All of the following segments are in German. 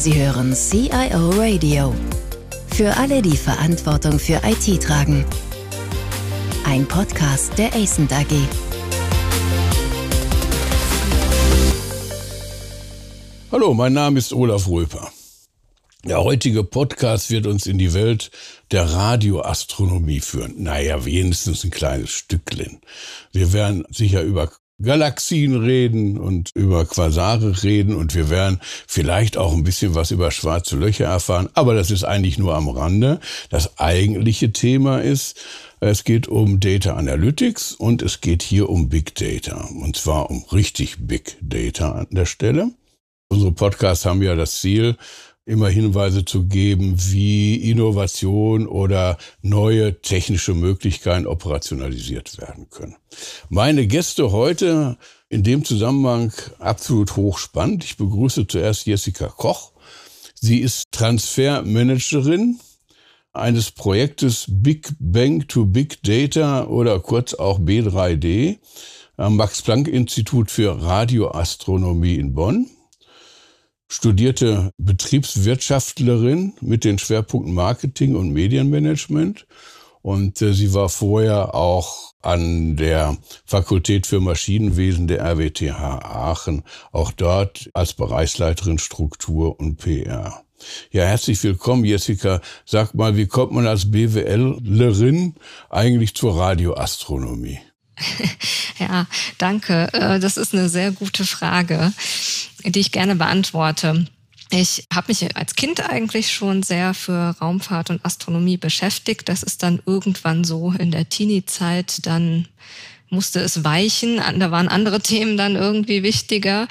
Sie hören CIO Radio. Für alle, die Verantwortung für IT tragen. Ein Podcast der ACENT AG. Hallo, mein Name ist Olaf Röper. Der heutige Podcast wird uns in die Welt der Radioastronomie führen. Naja, wenigstens ein kleines Stückchen. Wir werden sicher über Galaxien reden und über Quasare reden und wir werden vielleicht auch ein bisschen was über schwarze Löcher erfahren, aber das ist eigentlich nur am Rande. Das eigentliche Thema ist, es geht um Data Analytics und es geht hier um Big Data und zwar um richtig Big Data an der Stelle. Unsere Podcasts haben ja das Ziel, immer Hinweise zu geben, wie Innovation oder neue technische Möglichkeiten operationalisiert werden können. Meine Gäste heute in dem Zusammenhang absolut hochspannend. Ich begrüße zuerst Jessica Koch. Sie ist Transfermanagerin eines Projektes Big Bang to Big Data oder kurz auch B3D am Max Planck Institut für Radioastronomie in Bonn studierte Betriebswirtschaftlerin mit den Schwerpunkten Marketing und Medienmanagement. Und äh, sie war vorher auch an der Fakultät für Maschinenwesen der RWTH Aachen, auch dort als Bereichsleiterin Struktur und PR. Ja, herzlich willkommen, Jessica. Sag mal, wie kommt man als BWLerin eigentlich zur Radioastronomie? Ja, danke. Äh, das ist eine sehr gute Frage die ich gerne beantworte. Ich habe mich als Kind eigentlich schon sehr für Raumfahrt und Astronomie beschäftigt. Das ist dann irgendwann so in der Teenie-Zeit, dann musste es weichen. Da waren andere Themen dann irgendwie wichtiger.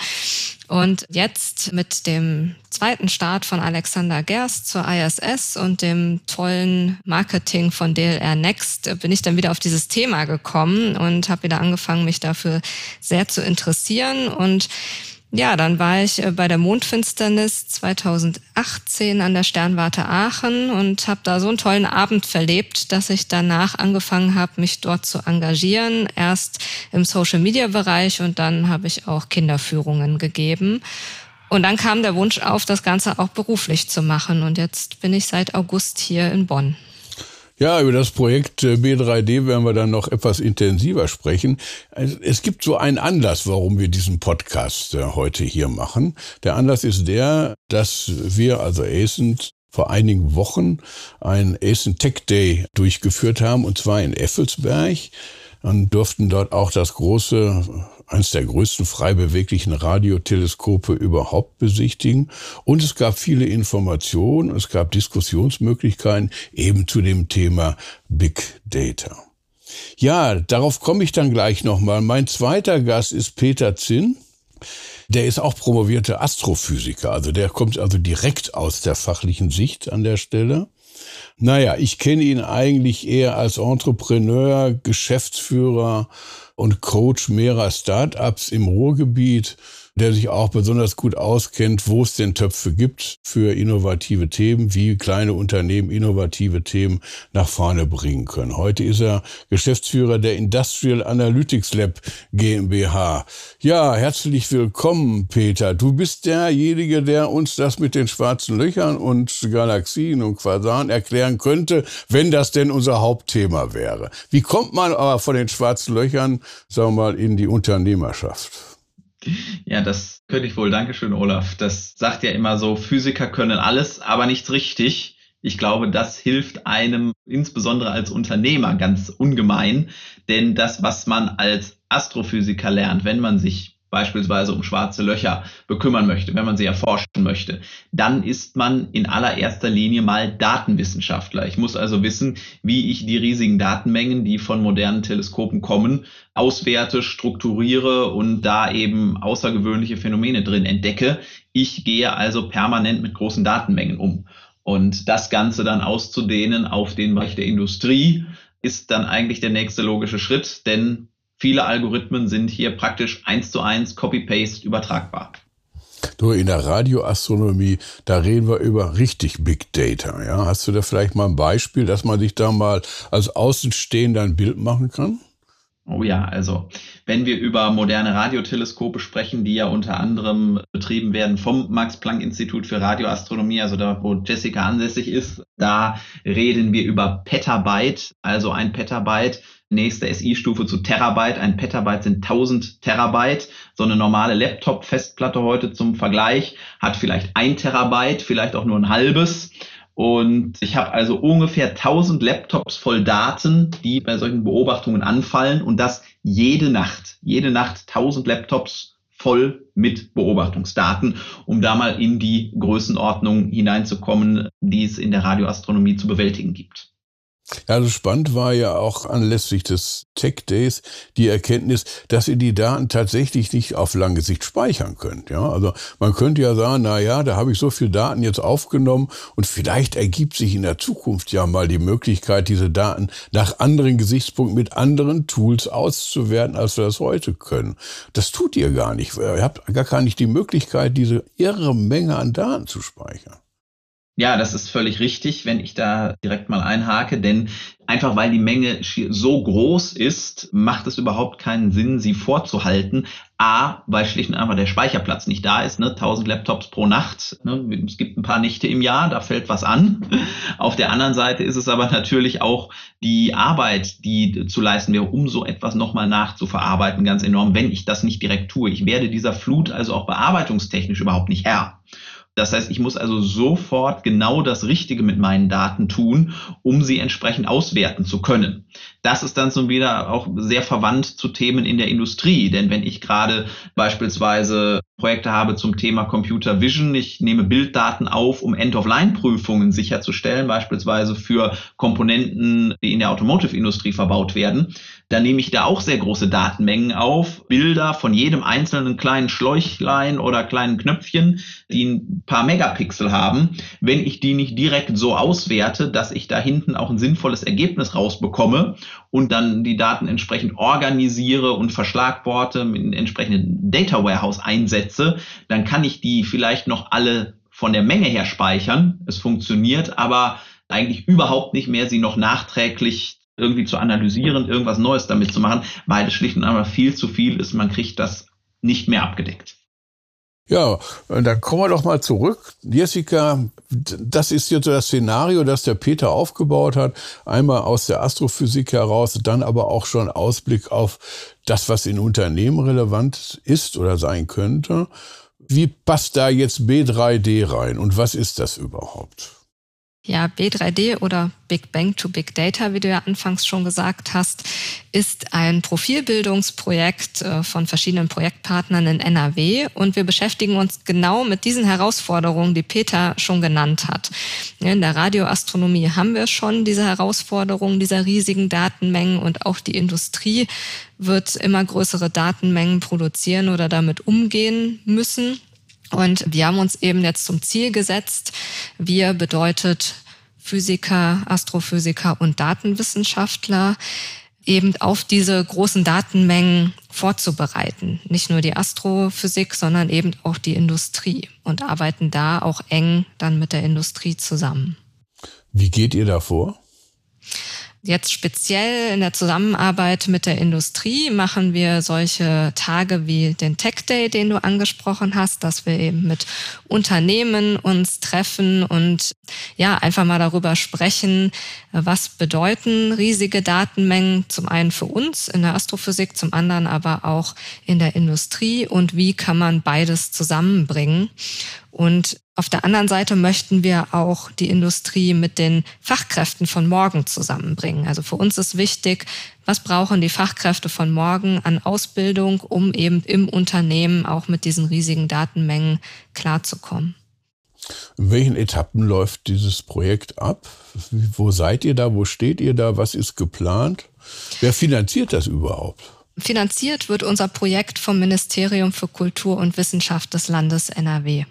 Und jetzt mit dem zweiten Start von Alexander Gerst zur ISS und dem tollen Marketing von DLR Next bin ich dann wieder auf dieses Thema gekommen und habe wieder angefangen, mich dafür sehr zu interessieren. Und ja, dann war ich äh, bei der Mondfinsternis 2018 an der Sternwarte Aachen und habe da so einen tollen Abend verlebt, dass ich danach angefangen habe, mich dort zu engagieren. Erst im Social-Media-Bereich und dann habe ich auch Kinderführungen gegeben. Und dann kam der Wunsch auf, das Ganze auch beruflich zu machen. Und jetzt bin ich seit August hier in Bonn. Ja, über das Projekt äh, B3D werden wir dann noch etwas intensiver sprechen. Es gibt so einen Anlass, warum wir diesen Podcast äh, heute hier machen. Der Anlass ist der, dass wir, also ASENT, vor einigen Wochen einen ASENT Tech Day durchgeführt haben, und zwar in Effelsberg und durften dort auch das große eines der größten frei beweglichen Radioteleskope überhaupt besichtigen. Und es gab viele Informationen, es gab Diskussionsmöglichkeiten eben zu dem Thema Big Data. Ja, darauf komme ich dann gleich nochmal. Mein zweiter Gast ist Peter Zinn. Der ist auch promovierter Astrophysiker, also der kommt also direkt aus der fachlichen Sicht an der Stelle. Naja, ich kenne ihn eigentlich eher als Entrepreneur, Geschäftsführer und Coach mehrerer Startups im Ruhrgebiet der sich auch besonders gut auskennt, wo es denn Töpfe gibt für innovative Themen, wie kleine Unternehmen innovative Themen nach vorne bringen können. Heute ist er Geschäftsführer der Industrial Analytics Lab GmbH. Ja, herzlich willkommen, Peter. Du bist derjenige, der uns das mit den schwarzen Löchern und Galaxien und Quasaren erklären könnte, wenn das denn unser Hauptthema wäre. Wie kommt man aber von den schwarzen Löchern, sagen wir mal, in die Unternehmerschaft? Ja, das könnte ich wohl. Dankeschön, Olaf. Das sagt ja immer so, Physiker können alles, aber nichts richtig. Ich glaube, das hilft einem insbesondere als Unternehmer ganz ungemein, denn das, was man als Astrophysiker lernt, wenn man sich beispielsweise um schwarze Löcher bekümmern möchte, wenn man sie erforschen möchte, dann ist man in allererster Linie mal Datenwissenschaftler. Ich muss also wissen, wie ich die riesigen Datenmengen, die von modernen Teleskopen kommen, auswerte, strukturiere und da eben außergewöhnliche Phänomene drin entdecke. Ich gehe also permanent mit großen Datenmengen um. Und das Ganze dann auszudehnen auf den Bereich der Industrie ist dann eigentlich der nächste logische Schritt, denn Viele Algorithmen sind hier praktisch eins zu eins Copy-Paste übertragbar. Du, in der Radioastronomie, da reden wir über richtig Big Data. Ja? Hast du da vielleicht mal ein Beispiel, dass man sich da mal als Außenstehender ein Bild machen kann? Oh ja, also wenn wir über moderne Radioteleskope sprechen, die ja unter anderem betrieben werden vom Max-Planck-Institut für Radioastronomie, also da, wo Jessica ansässig ist, da reden wir über Petabyte, also ein Petabyte nächste SI-Stufe zu Terabyte. Ein Petabyte sind 1000 Terabyte. So eine normale Laptop-Festplatte heute zum Vergleich hat vielleicht ein Terabyte, vielleicht auch nur ein halbes. Und ich habe also ungefähr 1000 Laptops voll Daten, die bei solchen Beobachtungen anfallen und das jede Nacht. Jede Nacht 1000 Laptops voll mit Beobachtungsdaten, um da mal in die Größenordnung hineinzukommen, die es in der Radioastronomie zu bewältigen gibt. Ja, also spannend war ja auch anlässlich des Tech Days die Erkenntnis, dass ihr die Daten tatsächlich nicht auf lange Sicht speichern könnt. Ja, also man könnte ja sagen, na ja, da habe ich so viel Daten jetzt aufgenommen und vielleicht ergibt sich in der Zukunft ja mal die Möglichkeit, diese Daten nach anderen Gesichtspunkten mit anderen Tools auszuwerten, als wir das heute können. Das tut ihr gar nicht. Ihr habt gar nicht die Möglichkeit, diese irre Menge an Daten zu speichern. Ja, das ist völlig richtig, wenn ich da direkt mal einhake, denn einfach weil die Menge so groß ist, macht es überhaupt keinen Sinn, sie vorzuhalten. A, weil schlicht und einfach der Speicherplatz nicht da ist, ne? 1000 Laptops pro Nacht. Ne? Es gibt ein paar Nächte im Jahr, da fällt was an. Auf der anderen Seite ist es aber natürlich auch die Arbeit, die zu leisten wäre, um so etwas nochmal nachzuverarbeiten, ganz enorm, wenn ich das nicht direkt tue. Ich werde dieser Flut also auch bearbeitungstechnisch überhaupt nicht Herr. Das heißt, ich muss also sofort genau das Richtige mit meinen Daten tun, um sie entsprechend auswerten zu können. Das ist dann so wieder auch sehr verwandt zu Themen in der Industrie. Denn wenn ich gerade beispielsweise Projekte habe zum Thema Computer Vision, ich nehme Bilddaten auf, um End-of-Line-Prüfungen sicherzustellen, beispielsweise für Komponenten, die in der Automotive-Industrie verbaut werden, dann nehme ich da auch sehr große Datenmengen auf, Bilder von jedem einzelnen kleinen Schläuchlein oder kleinen Knöpfchen, die ein paar Megapixel haben. Wenn ich die nicht direkt so auswerte, dass ich da hinten auch ein sinnvolles Ergebnis rausbekomme und dann die Daten entsprechend organisiere und verschlagworte, mit entsprechenden Data Warehouse einsetze, dann kann ich die vielleicht noch alle von der Menge her speichern. Es funktioniert, aber eigentlich überhaupt nicht mehr, sie noch nachträglich irgendwie zu analysieren, irgendwas Neues damit zu machen, weil es schlicht und einfach viel zu viel ist. Man kriegt das nicht mehr abgedeckt. Ja, dann kommen wir doch mal zurück. Jessica, das ist jetzt so das Szenario, das der Peter aufgebaut hat. Einmal aus der Astrophysik heraus, dann aber auch schon Ausblick auf das, was in Unternehmen relevant ist oder sein könnte. Wie passt da jetzt B3D rein und was ist das überhaupt? Ja, B3D oder Big Bang to Big Data, wie du ja anfangs schon gesagt hast, ist ein Profilbildungsprojekt äh, von verschiedenen Projektpartnern in NRW und wir beschäftigen uns genau mit diesen Herausforderungen, die Peter schon genannt hat. In der Radioastronomie haben wir schon diese Herausforderungen dieser riesigen Datenmengen und auch die Industrie wird immer größere Datenmengen produzieren oder damit umgehen müssen. Und wir haben uns eben jetzt zum Ziel gesetzt, wir bedeutet Physiker, Astrophysiker und Datenwissenschaftler, eben auf diese großen Datenmengen vorzubereiten. Nicht nur die Astrophysik, sondern eben auch die Industrie und arbeiten da auch eng dann mit der Industrie zusammen. Wie geht ihr da vor? Jetzt speziell in der Zusammenarbeit mit der Industrie machen wir solche Tage wie den Tech Day, den du angesprochen hast, dass wir eben mit Unternehmen uns treffen und ja, einfach mal darüber sprechen, was bedeuten riesige Datenmengen zum einen für uns in der Astrophysik, zum anderen aber auch in der Industrie und wie kann man beides zusammenbringen. Und auf der anderen Seite möchten wir auch die Industrie mit den Fachkräften von morgen zusammenbringen. Also für uns ist wichtig, was brauchen die Fachkräfte von morgen an Ausbildung, um eben im Unternehmen auch mit diesen riesigen Datenmengen klarzukommen. In welchen Etappen läuft dieses Projekt ab? Wo seid ihr da? Wo steht ihr da? Was ist geplant? Wer finanziert das überhaupt? Finanziert wird unser Projekt vom Ministerium für Kultur und Wissenschaft des Landes NRW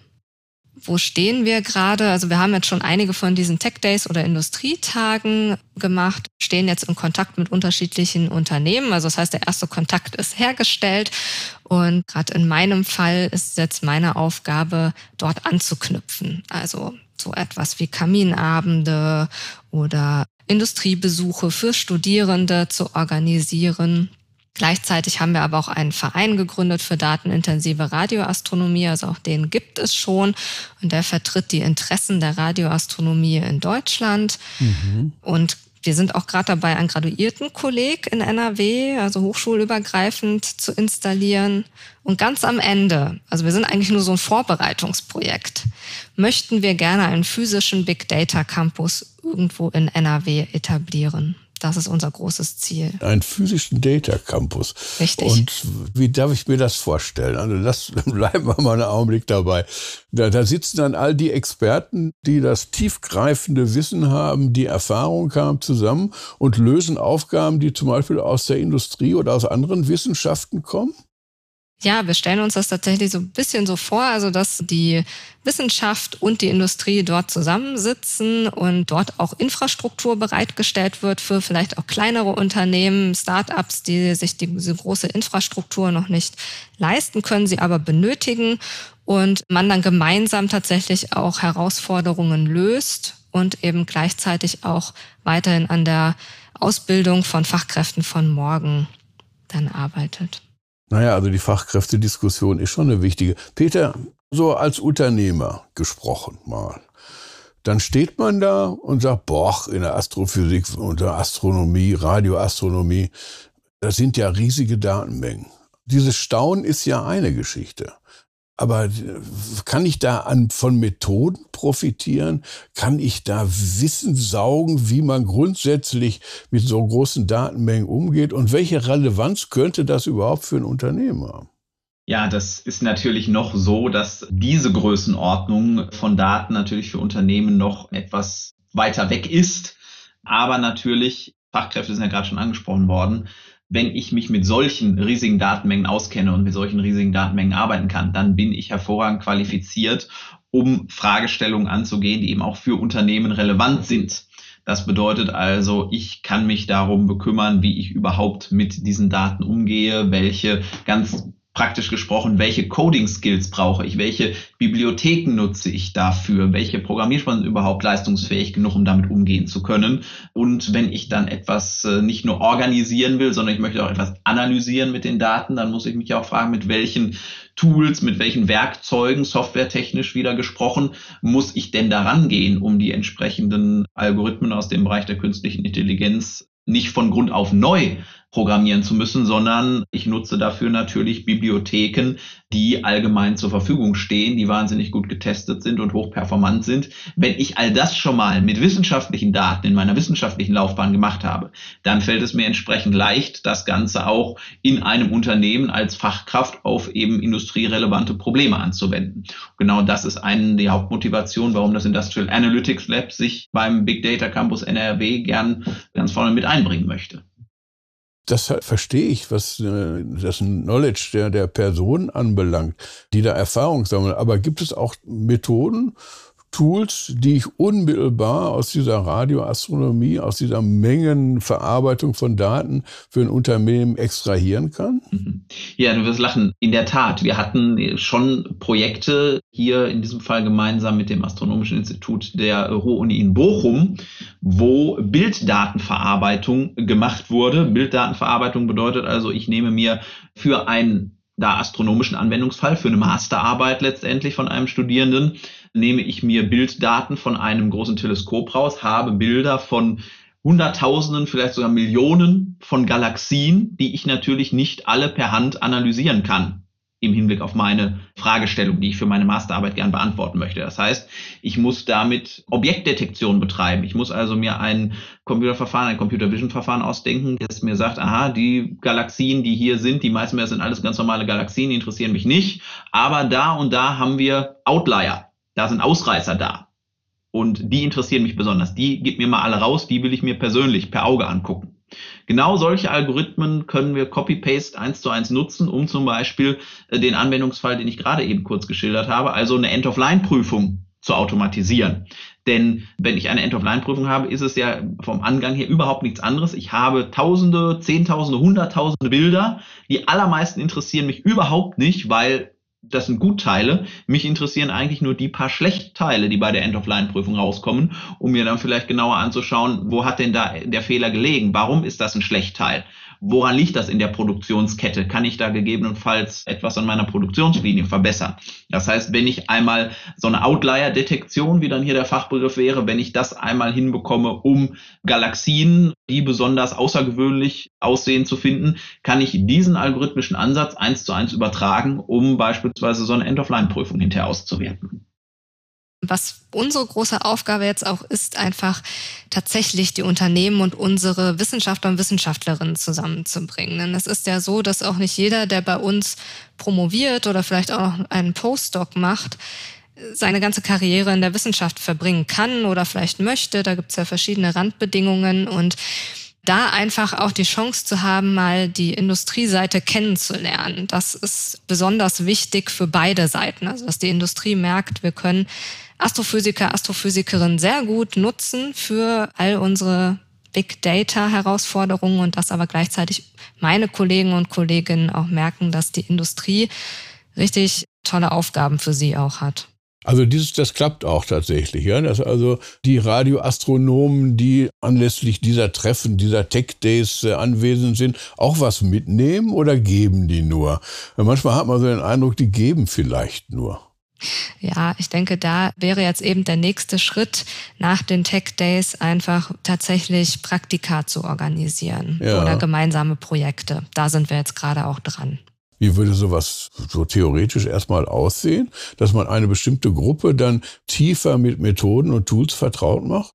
wo stehen wir gerade? Also wir haben jetzt schon einige von diesen Tech Days oder Industrietagen gemacht, stehen jetzt in Kontakt mit unterschiedlichen Unternehmen. Also das heißt, der erste Kontakt ist hergestellt und gerade in meinem Fall ist jetzt meine Aufgabe, dort anzuknüpfen. Also so etwas wie Kaminabende oder Industriebesuche für Studierende zu organisieren Gleichzeitig haben wir aber auch einen Verein gegründet für datenintensive Radioastronomie, also auch den gibt es schon und der vertritt die Interessen der Radioastronomie in Deutschland mhm. und wir sind auch gerade dabei, einen Graduiertenkolleg in NRW, also hochschulübergreifend, zu installieren. Und ganz am Ende, also wir sind eigentlich nur so ein Vorbereitungsprojekt, möchten wir gerne einen physischen Big Data Campus irgendwo in NRW etablieren. Das ist unser großes Ziel. Einen physischen Data Campus. Richtig. Und wie darf ich mir das vorstellen? Also das bleiben wir mal einen Augenblick dabei. Da, da sitzen dann all die Experten, die das tiefgreifende Wissen haben, die Erfahrung haben, zusammen und lösen Aufgaben, die zum Beispiel aus der Industrie oder aus anderen Wissenschaften kommen? Ja, wir stellen uns das tatsächlich so ein bisschen so vor, also dass die Wissenschaft und die Industrie dort zusammensitzen und dort auch Infrastruktur bereitgestellt wird für vielleicht auch kleinere Unternehmen, Startups, die sich diese große Infrastruktur noch nicht leisten können, sie aber benötigen und man dann gemeinsam tatsächlich auch Herausforderungen löst und eben gleichzeitig auch weiterhin an der Ausbildung von Fachkräften von morgen dann arbeitet. Naja, also die Fachkräftediskussion ist schon eine wichtige. Peter, so als Unternehmer gesprochen mal. Dann steht man da und sagt, boah, in der Astrophysik und der Astronomie, Radioastronomie, das sind ja riesige Datenmengen. Dieses Staunen ist ja eine Geschichte. Aber äh, kann ich da an, von Methoden profitieren? Kann ich da Wissen saugen, wie man grundsätzlich mit so großen Datenmengen umgeht? Und welche Relevanz könnte das überhaupt für ein Unternehmen haben? Ja, das ist natürlich noch so, dass diese Größenordnung von Daten natürlich für Unternehmen noch etwas weiter weg ist. Aber natürlich, Fachkräfte sind ja gerade schon angesprochen worden, wenn ich mich mit solchen riesigen Datenmengen auskenne und mit solchen riesigen Datenmengen arbeiten kann, dann bin ich hervorragend qualifiziert, um Fragestellungen anzugehen, die eben auch für Unternehmen relevant sind. Das bedeutet also, ich kann mich darum bekümmern, wie ich überhaupt mit diesen Daten umgehe, welche ganz praktisch gesprochen, welche Coding-Skills brauche ich, welche Bibliotheken nutze ich dafür, welche Programmiersprachen sind überhaupt leistungsfähig genug, um damit umgehen zu können. Und wenn ich dann etwas äh, nicht nur organisieren will, sondern ich möchte auch etwas analysieren mit den Daten, dann muss ich mich auch fragen, mit welchen Tools, mit welchen Werkzeugen, softwaretechnisch wieder gesprochen, muss ich denn daran gehen, um die entsprechenden Algorithmen aus dem Bereich der künstlichen Intelligenz nicht von Grund auf neu programmieren zu müssen, sondern ich nutze dafür natürlich Bibliotheken, die allgemein zur Verfügung stehen, die wahnsinnig gut getestet sind und hochperformant sind. Wenn ich all das schon mal mit wissenschaftlichen Daten in meiner wissenschaftlichen Laufbahn gemacht habe, dann fällt es mir entsprechend leicht, das Ganze auch in einem Unternehmen als Fachkraft auf eben industrierelevante Probleme anzuwenden. Genau das ist eine der Hauptmotivationen, warum das Industrial Analytics Lab sich beim Big Data Campus NRW gern ganz vorne mit einbringen möchte das verstehe ich, was äh, das Knowledge der, der Person anbelangt, die da Erfahrung sammeln. Aber gibt es auch Methoden, Tools, die ich unmittelbar aus dieser Radioastronomie, aus dieser Mengenverarbeitung von Daten für ein Unternehmen extrahieren kann? Mhm. Ja, du wirst lachen. In der Tat, wir hatten schon Projekte hier in diesem Fall gemeinsam mit dem Astronomischen Institut der Ruhr-Uni in Bochum, wo Bilddatenverarbeitung gemacht wurde. Bilddatenverarbeitung bedeutet also, ich nehme mir für einen da astronomischen Anwendungsfall, für eine Masterarbeit letztendlich von einem Studierenden, nehme ich mir Bilddaten von einem großen Teleskop raus, habe Bilder von Hunderttausenden, vielleicht sogar Millionen von Galaxien, die ich natürlich nicht alle per Hand analysieren kann im Hinblick auf meine Fragestellung, die ich für meine Masterarbeit gern beantworten möchte. Das heißt, ich muss damit Objektdetektion betreiben. Ich muss also mir ein Computerverfahren, ein Computer Vision Verfahren ausdenken, das mir sagt, aha, die Galaxien, die hier sind, die meisten mehr sind alles ganz normale Galaxien, die interessieren mich nicht, aber da und da haben wir Outlier da sind Ausreißer da. Und die interessieren mich besonders. Die gib mir mal alle raus, die will ich mir persönlich per Auge angucken. Genau solche Algorithmen können wir Copy-Paste eins zu eins nutzen, um zum Beispiel äh, den Anwendungsfall, den ich gerade eben kurz geschildert habe, also eine End-of-Line-Prüfung zu automatisieren. Denn wenn ich eine End-of-Line-Prüfung habe, ist es ja vom Angang her überhaupt nichts anderes. Ich habe Tausende, Zehntausende, Hunderttausende Bilder. Die allermeisten interessieren mich überhaupt nicht, weil das sind Gutteile. Mich interessieren eigentlich nur die paar Schlechtteile, die bei der End-of-Line-Prüfung rauskommen, um mir dann vielleicht genauer anzuschauen, wo hat denn da der Fehler gelegen? Warum ist das ein Schlechtteil? Woran liegt das in der Produktionskette? Kann ich da gegebenenfalls etwas an meiner Produktionslinie verbessern? Das heißt, wenn ich einmal so eine Outlier-Detektion, wie dann hier der Fachbegriff wäre, wenn ich das einmal hinbekomme, um Galaxien, die besonders außergewöhnlich aussehen, zu finden, kann ich diesen algorithmischen Ansatz eins zu eins übertragen, um beispielsweise so eine End-of-Line-Prüfung hinterher auszuwerten. Was unsere große Aufgabe jetzt auch ist, einfach tatsächlich die Unternehmen und unsere Wissenschaftler und Wissenschaftlerinnen zusammenzubringen. Denn es ist ja so, dass auch nicht jeder, der bei uns promoviert oder vielleicht auch einen Postdoc macht, seine ganze Karriere in der Wissenschaft verbringen kann oder vielleicht möchte. Da gibt es ja verschiedene Randbedingungen und da einfach auch die Chance zu haben, mal die Industrieseite kennenzulernen. Das ist besonders wichtig für beide Seiten. Also, dass die Industrie merkt, wir können Astrophysiker, Astrophysikerinnen sehr gut nutzen für all unsere Big Data Herausforderungen und dass aber gleichzeitig meine Kollegen und Kolleginnen auch merken, dass die Industrie richtig tolle Aufgaben für sie auch hat. Also dieses, das klappt auch tatsächlich, ja. Dass also die Radioastronomen, die anlässlich dieser Treffen, dieser Tech Days äh, anwesend sind, auch was mitnehmen oder geben die nur? Manchmal hat man so den Eindruck, die geben vielleicht nur. Ja, ich denke, da wäre jetzt eben der nächste Schritt nach den Tech Days einfach tatsächlich Praktika zu organisieren ja. oder gemeinsame Projekte. Da sind wir jetzt gerade auch dran. Wie würde sowas so theoretisch erstmal aussehen, dass man eine bestimmte Gruppe dann tiefer mit Methoden und Tools vertraut macht?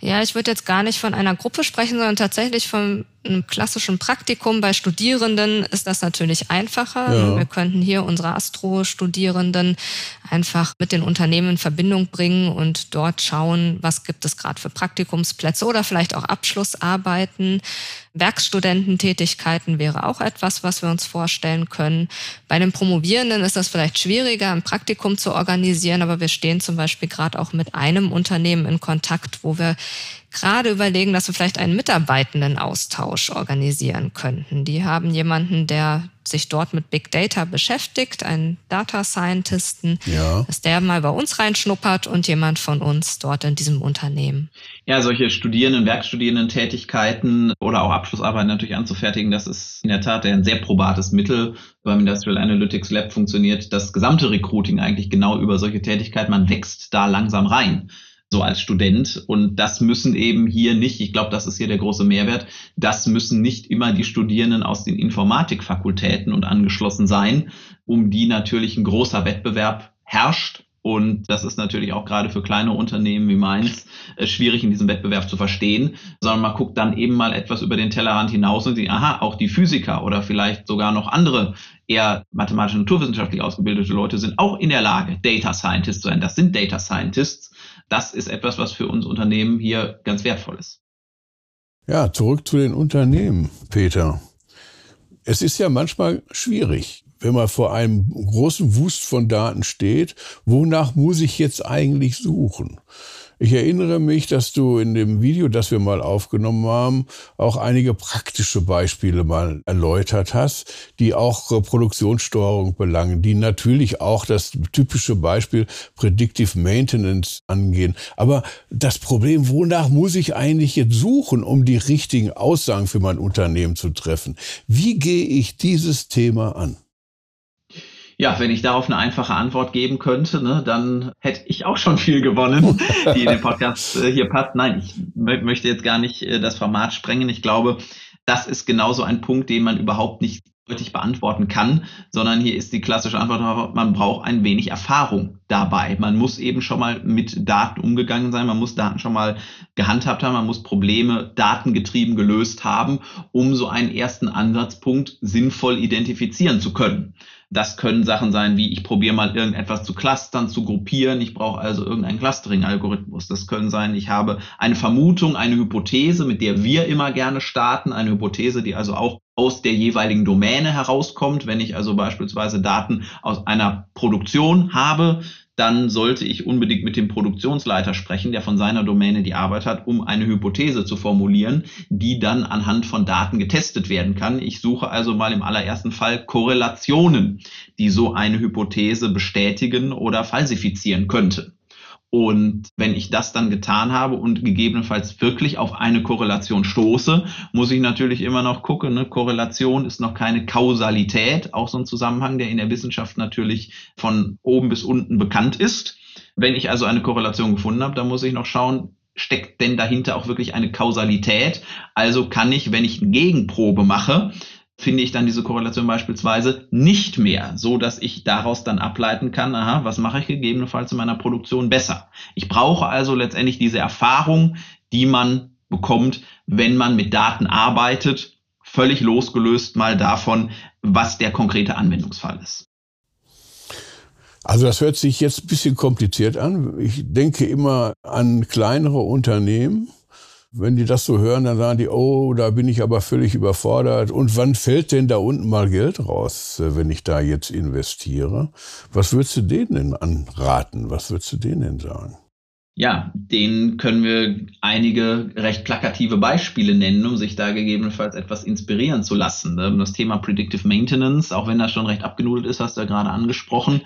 Ja, ich würde jetzt gar nicht von einer Gruppe sprechen, sondern tatsächlich von einem klassischen Praktikum bei Studierenden ist das natürlich einfacher. Ja. Wir könnten hier unsere Astro-Studierenden einfach mit den Unternehmen in Verbindung bringen und dort schauen, was gibt es gerade für Praktikumsplätze oder vielleicht auch Abschlussarbeiten. Werkstudententätigkeiten wäre auch etwas, was wir uns vorstellen können. Bei den Promovierenden ist das vielleicht schwieriger, ein Praktikum zu organisieren, aber wir stehen zum Beispiel gerade auch mit einem Unternehmen in Kontakt, wo wir gerade überlegen, dass wir vielleicht einen Mitarbeitendenaustausch organisieren könnten. Die haben jemanden, der sich dort mit Big Data beschäftigt, einen Data Scientisten, ja. dass der mal bei uns reinschnuppert und jemand von uns dort in diesem Unternehmen. Ja, solche Studierenden, Werkstudierenden-Tätigkeiten oder auch Abschlussarbeiten natürlich anzufertigen, das ist in der Tat ein sehr probates Mittel. Beim Industrial Analytics Lab funktioniert das gesamte Recruiting eigentlich genau über solche Tätigkeiten. Man wächst da langsam rein so als Student. Und das müssen eben hier nicht, ich glaube, das ist hier der große Mehrwert, das müssen nicht immer die Studierenden aus den Informatikfakultäten und angeschlossen sein, um die natürlich ein großer Wettbewerb herrscht. Und das ist natürlich auch gerade für kleine Unternehmen wie meins äh, schwierig in diesem Wettbewerb zu verstehen, sondern man guckt dann eben mal etwas über den Tellerrand hinaus und sieht, aha, auch die Physiker oder vielleicht sogar noch andere eher mathematisch naturwissenschaftlich ausgebildete Leute sind auch in der Lage, Data Scientists zu sein. Das sind Data Scientists das ist etwas, was für uns Unternehmen hier ganz wertvoll ist. Ja, zurück zu den Unternehmen, Peter. Es ist ja manchmal schwierig, wenn man vor einem großen Wust von Daten steht, wonach muss ich jetzt eigentlich suchen? Ich erinnere mich, dass du in dem Video, das wir mal aufgenommen haben, auch einige praktische Beispiele mal erläutert hast, die auch Produktionssteuerung belangen, die natürlich auch das typische Beispiel Predictive Maintenance angehen. Aber das Problem, wonach muss ich eigentlich jetzt suchen, um die richtigen Aussagen für mein Unternehmen zu treffen? Wie gehe ich dieses Thema an? Ja, wenn ich darauf eine einfache Antwort geben könnte, ne, dann hätte ich auch schon viel gewonnen, die in den Podcast äh, hier passt. Nein, ich möchte jetzt gar nicht äh, das Format sprengen. Ich glaube, das ist genauso ein Punkt, den man überhaupt nicht deutlich beantworten kann, sondern hier ist die klassische Antwort, man braucht ein wenig Erfahrung dabei. Man muss eben schon mal mit Daten umgegangen sein, man muss Daten schon mal gehandhabt haben, man muss Probleme datengetrieben gelöst haben, um so einen ersten Ansatzpunkt sinnvoll identifizieren zu können. Das können Sachen sein, wie ich probiere mal irgendetwas zu clustern, zu gruppieren. Ich brauche also irgendeinen Clustering-Algorithmus. Das können sein, ich habe eine Vermutung, eine Hypothese, mit der wir immer gerne starten. Eine Hypothese, die also auch aus der jeweiligen Domäne herauskommt. Wenn ich also beispielsweise Daten aus einer Produktion habe, dann sollte ich unbedingt mit dem Produktionsleiter sprechen, der von seiner Domäne die Arbeit hat, um eine Hypothese zu formulieren, die dann anhand von Daten getestet werden kann. Ich suche also mal im allerersten Fall Korrelationen, die so eine Hypothese bestätigen oder falsifizieren könnte. Und wenn ich das dann getan habe und gegebenenfalls wirklich auf eine Korrelation stoße, muss ich natürlich immer noch gucken. Ne? Korrelation ist noch keine Kausalität, auch so ein Zusammenhang, der in der Wissenschaft natürlich von oben bis unten bekannt ist. Wenn ich also eine Korrelation gefunden habe, dann muss ich noch schauen, steckt denn dahinter auch wirklich eine Kausalität? Also kann ich, wenn ich eine Gegenprobe mache, finde ich dann diese Korrelation beispielsweise nicht mehr, so dass ich daraus dann ableiten kann, aha, was mache ich gegebenenfalls in meiner Produktion besser. Ich brauche also letztendlich diese Erfahrung, die man bekommt, wenn man mit Daten arbeitet, völlig losgelöst mal davon, was der konkrete Anwendungsfall ist. Also das hört sich jetzt ein bisschen kompliziert an. Ich denke immer an kleinere Unternehmen, wenn die das so hören, dann sagen die, oh, da bin ich aber völlig überfordert. Und wann fällt denn da unten mal Geld raus, äh, wenn ich da jetzt investiere? Was würdest du denen denn anraten? Was würdest du denen denn sagen? Ja, denen können wir einige recht plakative Beispiele nennen, um sich da gegebenenfalls etwas inspirieren zu lassen. Ne? Das Thema Predictive Maintenance, auch wenn das schon recht abgenudelt ist, hast du ja gerade angesprochen.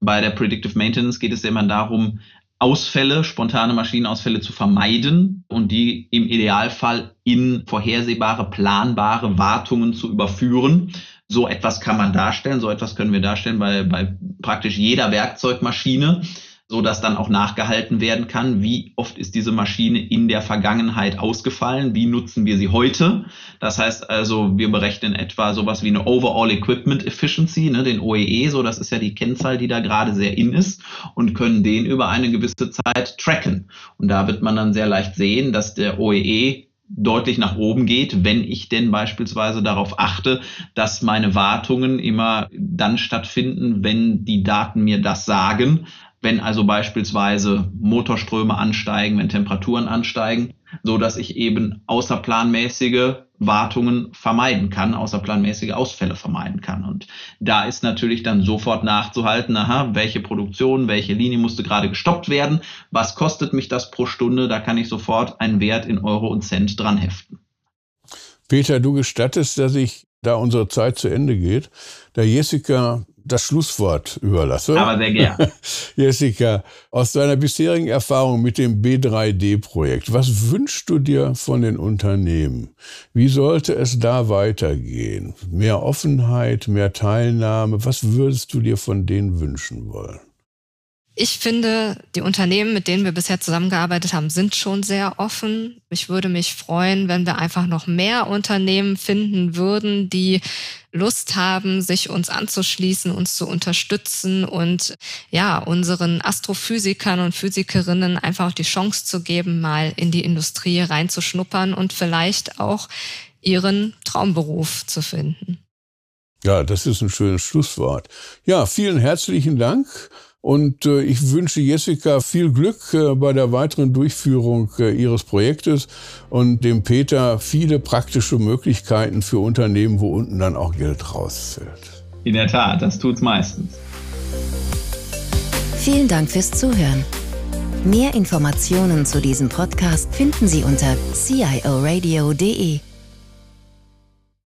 Bei der Predictive Maintenance geht es immer darum, Ausfälle, spontane Maschinenausfälle zu vermeiden und die im Idealfall in vorhersehbare, planbare Wartungen zu überführen. So etwas kann man darstellen, so etwas können wir darstellen bei, bei praktisch jeder Werkzeugmaschine so dass dann auch nachgehalten werden kann, wie oft ist diese Maschine in der Vergangenheit ausgefallen, wie nutzen wir sie heute. Das heißt also, wir berechnen etwa sowas wie eine Overall Equipment Efficiency, ne, den OEE, e, so das ist ja die Kennzahl, die da gerade sehr in ist und können den über eine gewisse Zeit tracken. Und da wird man dann sehr leicht sehen, dass der OEE e deutlich nach oben geht, wenn ich denn beispielsweise darauf achte, dass meine Wartungen immer dann stattfinden, wenn die Daten mir das sagen, wenn also beispielsweise Motorströme ansteigen, wenn Temperaturen ansteigen, so dass ich eben außerplanmäßige Wartungen vermeiden kann, außerplanmäßige Ausfälle vermeiden kann. Und da ist natürlich dann sofort nachzuhalten, aha, welche Produktion, welche Linie musste gerade gestoppt werden, was kostet mich das pro Stunde, da kann ich sofort einen Wert in Euro und Cent dran heften. Peter, du gestattest, dass ich, da unsere Zeit zu Ende geht, der Jessica das Schlusswort überlasse. Aber sehr gerne. Jessica, aus deiner bisherigen Erfahrung mit dem B3D-Projekt, was wünschst du dir von den Unternehmen? Wie sollte es da weitergehen? Mehr Offenheit, mehr Teilnahme? Was würdest du dir von denen wünschen wollen? Ich finde, die Unternehmen, mit denen wir bisher zusammengearbeitet haben, sind schon sehr offen. Ich würde mich freuen, wenn wir einfach noch mehr Unternehmen finden würden, die Lust haben, sich uns anzuschließen, uns zu unterstützen und ja, unseren Astrophysikern und Physikerinnen einfach die Chance zu geben, mal in die Industrie reinzuschnuppern und vielleicht auch ihren Traumberuf zu finden. Ja, das ist ein schönes Schlusswort. Ja, vielen herzlichen Dank. Und äh, ich wünsche Jessica viel Glück äh, bei der weiteren Durchführung äh, ihres Projektes und dem Peter viele praktische Möglichkeiten für Unternehmen, wo unten dann auch Geld rausfällt. In der Tat, das tut's meistens. Vielen Dank fürs Zuhören. Mehr Informationen zu diesem Podcast finden Sie unter cioradio.de.